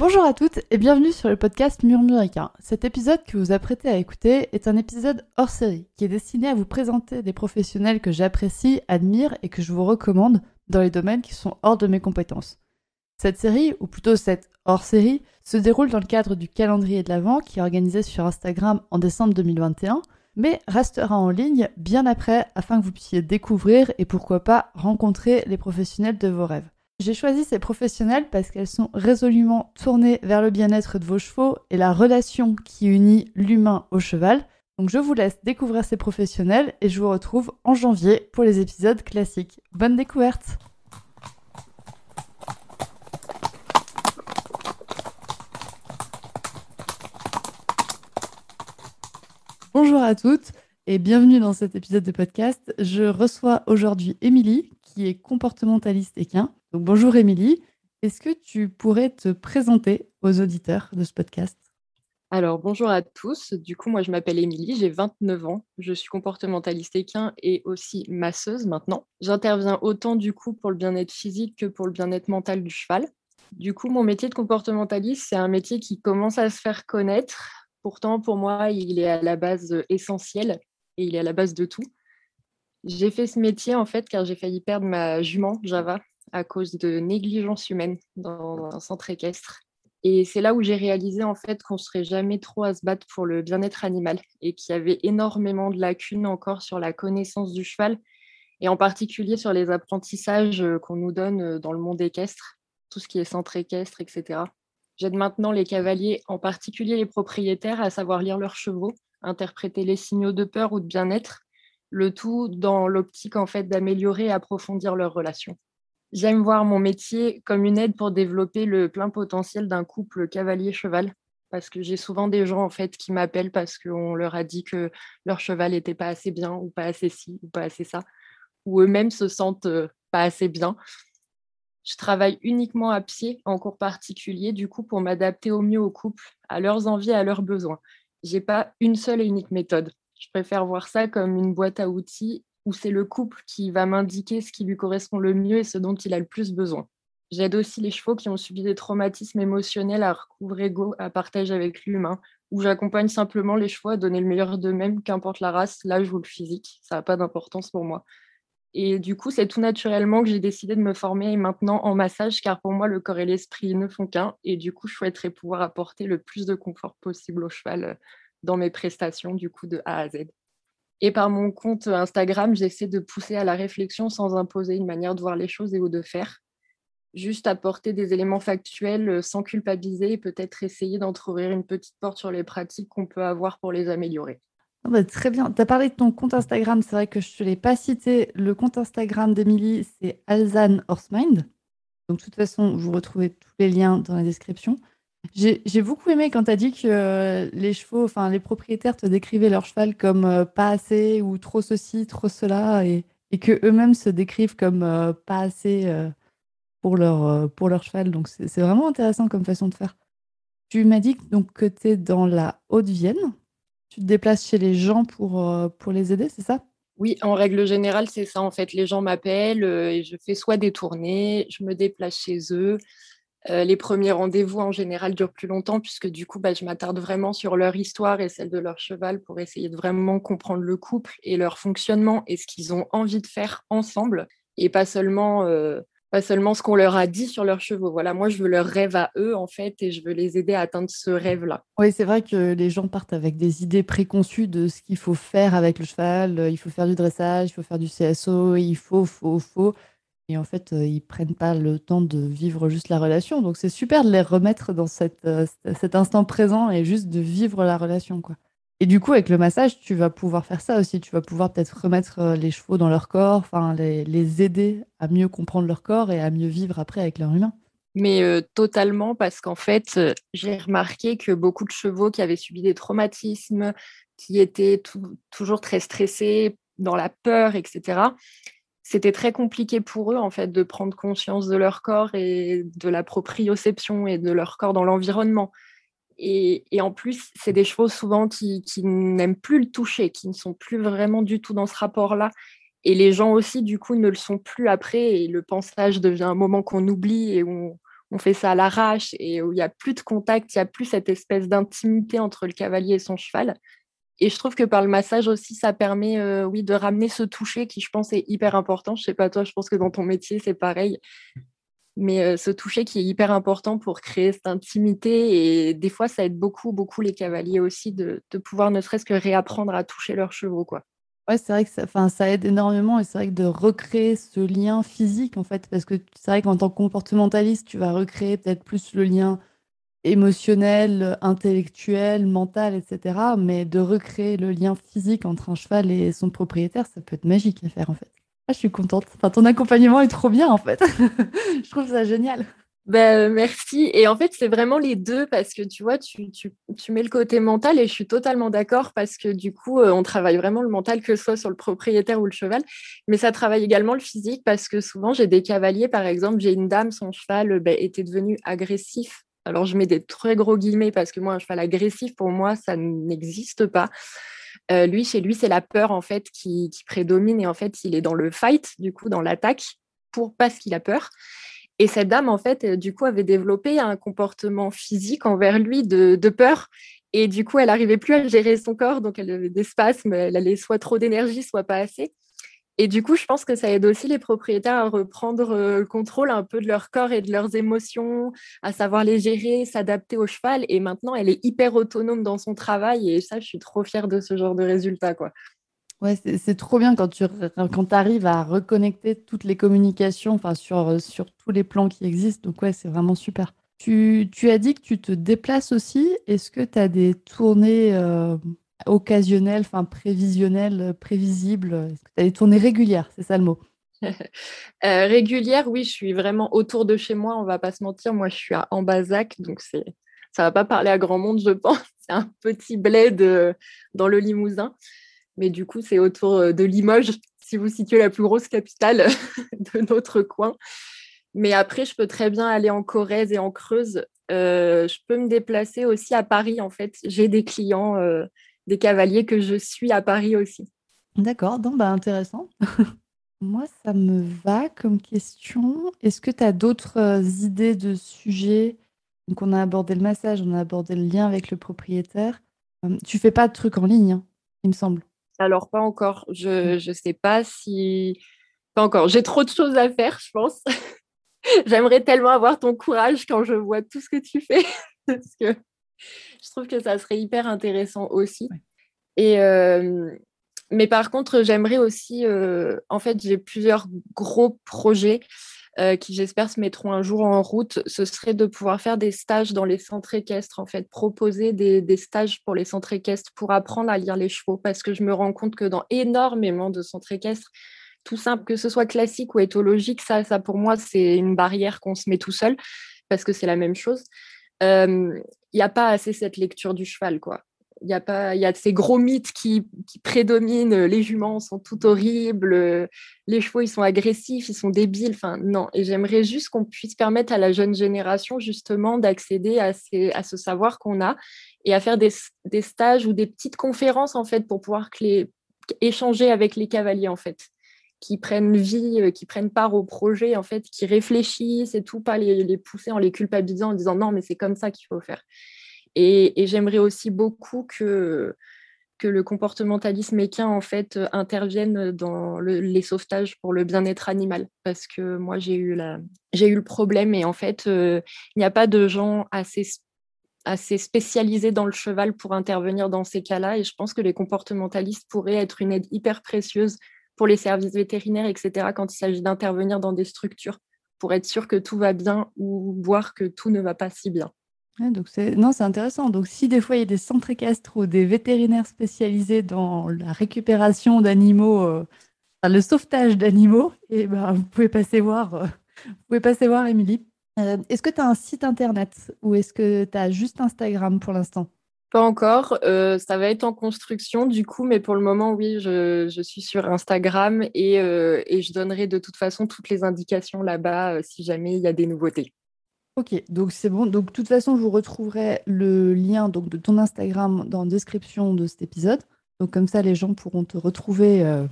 Bonjour à toutes et bienvenue sur le podcast Murmuricain. Cet épisode que vous apprêtez à écouter est un épisode hors série qui est destiné à vous présenter des professionnels que j'apprécie, admire et que je vous recommande dans les domaines qui sont hors de mes compétences. Cette série, ou plutôt cette hors-série, se déroule dans le cadre du calendrier de l'Avent qui est organisé sur Instagram en décembre 2021, mais restera en ligne bien après afin que vous puissiez découvrir et pourquoi pas rencontrer les professionnels de vos rêves. J'ai choisi ces professionnels parce qu'elles sont résolument tournées vers le bien-être de vos chevaux et la relation qui unit l'humain au cheval. Donc je vous laisse découvrir ces professionnels et je vous retrouve en janvier pour les épisodes classiques. Bonne découverte Bonjour à toutes et bienvenue dans cet épisode de podcast. Je reçois aujourd'hui Émilie qui est comportementaliste équin bonjour Émilie, est-ce que tu pourrais te présenter aux auditeurs de ce podcast? Alors, bonjour à tous. Du coup, moi, je m'appelle Émilie, j'ai 29 ans. Je suis comportementaliste équin et aussi masseuse maintenant. J'interviens autant du coup pour le bien-être physique que pour le bien-être mental du cheval. Du coup, mon métier de comportementaliste, c'est un métier qui commence à se faire connaître. Pourtant, pour moi, il est à la base essentiel et il est à la base de tout. J'ai fait ce métier en fait car j'ai failli perdre ma jument Java à cause de négligence humaine dans un centre équestre. Et c'est là où j'ai réalisé en fait qu'on ne serait jamais trop à se battre pour le bien-être animal et qu'il y avait énormément de lacunes encore sur la connaissance du cheval et en particulier sur les apprentissages euh, qu'on nous donne euh, dans le monde équestre, tout ce qui est centre équestre, etc. J'aide maintenant les cavaliers, en particulier les propriétaires, à savoir lire leurs chevaux, interpréter les signaux de peur ou de bien-être, le tout dans l'optique en fait d'améliorer et approfondir leurs relations. J'aime voir mon métier comme une aide pour développer le plein potentiel d'un couple cavalier-cheval. Parce que j'ai souvent des gens en fait qui m'appellent parce qu'on leur a dit que leur cheval n'était pas assez bien ou pas assez ci ou pas assez ça, ou eux-mêmes se sentent euh, pas assez bien. Je travaille uniquement à pied en cours particulier, du coup, pour m'adapter au mieux au couple, à leurs envies, à leurs besoins. J'ai pas une seule et unique méthode. Je préfère voir ça comme une boîte à outils où c'est le couple qui va m'indiquer ce qui lui correspond le mieux et ce dont il a le plus besoin. J'aide aussi les chevaux qui ont subi des traumatismes émotionnels à recouvrer ego, à partager avec l'humain, où j'accompagne simplement les chevaux à donner le meilleur d'eux-mêmes, qu'importe la race, l'âge ou le physique. Ça n'a pas d'importance pour moi. Et du coup, c'est tout naturellement que j'ai décidé de me former maintenant en massage, car pour moi, le corps et l'esprit ne font qu'un. Et du coup, je souhaiterais pouvoir apporter le plus de confort possible au cheval euh, dans mes prestations, du coup, de A à Z. Et par mon compte Instagram, j'essaie de pousser à la réflexion sans imposer une manière de voir les choses et ou de faire. Juste apporter des éléments factuels euh, sans culpabiliser et peut-être essayer d'entrouvrir une petite porte sur les pratiques qu'on peut avoir pour les améliorer. Ah bah, très bien. Tu as parlé de ton compte Instagram. C'est vrai que je ne te l'ai pas cité. Le compte Instagram d'Emilie, c'est Alzan Horsemind. Donc, de toute façon, vous retrouvez tous les liens dans la description. J'ai beaucoup aimé quand tu as dit que euh, les chevaux, enfin les propriétaires te décrivaient leur cheval comme euh, pas assez ou trop ceci, trop cela, et, et que eux-mêmes se décrivent comme euh, pas assez pour, leur, pour leur cheval. Donc c'est vraiment intéressant comme façon de faire. Tu m'as dit donc, que tu es dans la Haute-Vienne. Tu te déplaces chez les gens pour, pour les aider, c'est ça? Oui, en règle générale, c'est ça. En fait, les gens m'appellent et je fais soit des tournées, je me déplace chez eux. Euh, les premiers rendez-vous en général durent plus longtemps puisque du coup, bah, je m'attarde vraiment sur leur histoire et celle de leur cheval pour essayer de vraiment comprendre le couple et leur fonctionnement et ce qu'ils ont envie de faire ensemble et pas seulement, euh, pas seulement ce qu'on leur a dit sur leurs chevaux. Voilà, moi, je veux leur rêve à eux en fait et je veux les aider à atteindre ce rêve-là. Oui, c'est vrai que les gens partent avec des idées préconçues de ce qu'il faut faire avec le cheval. Il faut faire du dressage, il faut faire du CSO, il faut, faut, faut. Et en fait, euh, ils prennent pas le temps de vivre juste la relation. Donc c'est super de les remettre dans euh, cet instant présent et juste de vivre la relation. Quoi. Et du coup, avec le massage, tu vas pouvoir faire ça aussi. Tu vas pouvoir peut-être remettre euh, les chevaux dans leur corps, les, les, aider à mieux comprendre leur corps et à mieux vivre après avec leur humain. Mais totalement, parce qu'en fait, j'ai remarqué que beaucoup de chevaux qui avaient subi des traumatismes, qui étaient toujours très stressés, dans la peur, etc., c'était très compliqué pour eux en fait de prendre conscience de leur corps et de la proprioception et de leur corps dans l'environnement. Et, en plus, c'est des chevaux souvent qui, n'aiment plus le toucher, qui ne sont plus vraiment du tout dans ce rapport-là. Et les gens aussi, du coup, ne le sont plus après. Et le pensage devient un moment qu'on oublie et où on fait ça à l'arrache et où il n'y a plus de contact, il n'y a plus cette espèce d'intimité entre le cavalier et son cheval. Et je trouve que par le massage aussi, ça permet euh, oui, de ramener ce toucher qui, je pense, est hyper important. Je sais pas toi, je pense que dans ton métier, c'est pareil. Mais euh, ce toucher qui est hyper important pour créer cette intimité. Et des fois, ça aide beaucoup, beaucoup les cavaliers aussi de, de pouvoir ne serait-ce que réapprendre à toucher leurs chevaux. Quoi. Ouais, c'est vrai que ça, ça aide énormément et c'est vrai que de recréer ce lien physique, en fait, parce que c'est vrai qu'en tant que comportementaliste, tu vas recréer peut-être plus le lien émotionnel, intellectuel, mental, etc. Mais de recréer le lien physique entre un cheval et son propriétaire, ça peut être magique à faire, en fait. Ah, je suis contente. Ton accompagnement est trop bien, en fait. je trouve ça génial. Ben, merci. Et en fait, c'est vraiment les deux parce que tu vois, tu, tu, tu, mets le côté mental et je suis totalement d'accord parce que du coup, euh, on travaille vraiment le mental, que ce soit sur le propriétaire ou le cheval. Mais ça travaille également le physique parce que souvent, j'ai des cavaliers, par exemple, j'ai une dame, son cheval ben, était devenu agressif. Alors, je mets des très gros guillemets parce que moi, un cheval agressif, pour moi, ça n'existe pas. Euh, lui, chez lui, c'est la peur en fait qui, prédomine et en fait, il est dans le fight, du coup, dans l'attaque, pour parce qu'il a peur. Et cette dame, en fait, euh, du coup, avait développé un comportement physique envers lui de, peur. Et du coup, elle n'arrivait plus à gérer son corps, donc elle avait des spasmes, elle allait soit trop d'énergie, soit pas assez. Et du coup, je pense que ça aide aussi les propriétaires à reprendre euh, le contrôle un peu de leur corps et de leurs émotions, à savoir les gérer, s'adapter au cheval. Et maintenant, elle est hyper autonome dans son travail. Et ça, je suis trop fière de ce genre de résultat. Quoi. Ouais, c'est trop bien quand tu quand arrives à reconnecter toutes les communications enfin, sur, sur tous les plans qui existent. Donc, ouais, c'est vraiment super. Tu, tu, as dit que tu te déplaces aussi. Est-ce que tu as des tournées euh, occasionnelles, enfin prévisionnelles, prévisibles Est-ce que C'est ça le mot? Euh, Régulière, oui, je suis vraiment autour de chez moi, on va pas se mentir. Moi, je suis à Ambazac, donc c'est ça va pas parler à grand monde, je pense. C'est un petit bled euh, dans le Limousin mais du coup, c'est autour euh, de Limoges, si vous situez la plus grosse capitale de notre coin. Mais après, je peux très bien aller en Corrèze et en Creuse. Euh, je peux me déplacer aussi à Paris, en fait. J'ai des clients, euh, des cavaliers que je suis à Paris aussi. D'accord, donc bah, intéressant. Moi, ça me va comme question. Est-ce que tu as d'autres idées de sujets? Donc, on a abordé le massage, on a abordé le lien avec le propriétaire. tu fais pas de trucs en ligne, hein, il me semble. Alors, pas encore. Je ne sais pas si. Pas encore. J'ai trop de choses à faire, je pense. J'aimerais tellement avoir ton courage quand je vois tout ce que tu fais. parce que je trouve que ça serait hyper intéressant aussi. Et. Euh, mais par contre, j'aimerais aussi, euh, en fait, j'ai plusieurs gros projets euh, qui j'espère se mettront un jour en route, ce serait de pouvoir faire des stages dans les centres équestres, en fait, proposer des, stages pour les centres équestres pour apprendre à lire les chevaux, parce que je me rends compte que dans énormément de centres équestres, tout simple, que ce soit classique ou éthologique, ça, ça pour moi, c'est une barrière qu'on se met tout seul, parce que c'est la même chose. Il n'y a pas assez cette lecture du cheval, quoi. Il y a pas, il y a ces gros mythes qui, prédominent. Les juments sont tout horribles, les chevaux ils sont agressifs, ils sont débiles. Enfin non. Et j'aimerais juste qu'on puisse permettre à la jeune génération justement d'accéder à, à ce savoir qu'on a et à faire des, stages ou des petites conférences en fait pour pouvoir échanger avec les cavaliers en fait qui prennent vie, euh, qui prennent part au projet, en fait, qui réfléchissent et tout, pas les, pousser en les culpabilisant en disant non, mais c'est comme ça qu'il faut faire. Et, j'aimerais aussi beaucoup que, que le comportementalisme équin en fait intervienne dans les sauvetages pour le bien-être animal parce que moi j'ai eu eu le problème et en fait euh, il n'y a pas de gens assez assez spécialisés dans le cheval pour intervenir dans ces cas-là et je pense que les comportementalistes pourraient être une aide hyper précieuse pour les services vétérinaires etc quand il s'agit d'intervenir dans des structures pour être sûr que tout va bien ou voir que tout ne va pas si bien donc non, c'est intéressant. Donc si des fois il y a des centres équestres ou des vétérinaires spécialisés dans la récupération d'animaux, euh, le sauvetage d'animaux, et eh ben vous pouvez passer voir, euh, vous pouvez passer voir Émilie. Euh, est-ce que tu as un site internet ou est-ce que tu as juste Instagram pour l'instant? Pas encore, ça va être en construction du coup, mais pour le moment oui, je, suis sur Instagram et, et, je donnerai de toute façon toutes les indications là-bas si jamais il y a des nouveautés. Ok, donc c'est bon. Donc de toute façon, je vous retrouverai le lien donc, de ton Instagram dans la description de cet épisode. Donc comme ça, les gens pourront te retrouver euh,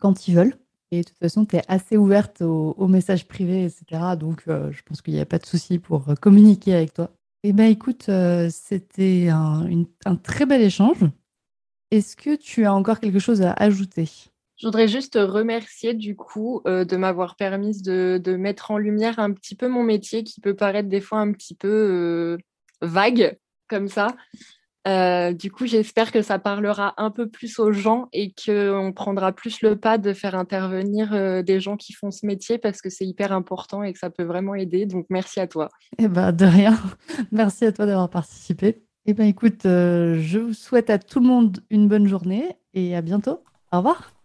quand ils veulent. Et de toute façon, tu es assez ouverte aux, messages privés, etc. Donc, je pense qu'il n'y a pas de souci pour communiquer avec toi. Eh bien, écoute, c'était un, un très bel échange. Est-ce que tu as encore quelque chose à ajouter? Je voudrais juste te remercier du coup euh, de m'avoir permis de, mettre en lumière un petit peu mon métier qui peut paraître des fois un petit peu euh, vague comme ça. Euh, du coup, j'espère que ça parlera un peu plus aux gens et qu'on prendra plus le pas de faire intervenir des gens qui font ce métier parce que c'est hyper important et que ça peut vraiment aider. Donc, merci à toi. Eh ben, de rien. merci à toi d'avoir participé. Eh ben, écoute, je vous souhaite à tout le monde une bonne journée et à bientôt. Au revoir.